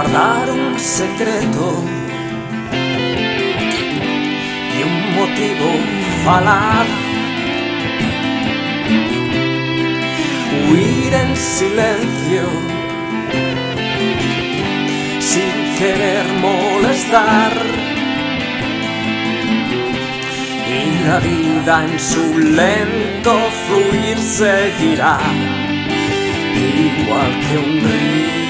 guardar un secreto y un motivo falaz. Huir en silencio sin querer molestar. Y la vida en su lento fluir seguirá, igual que un río.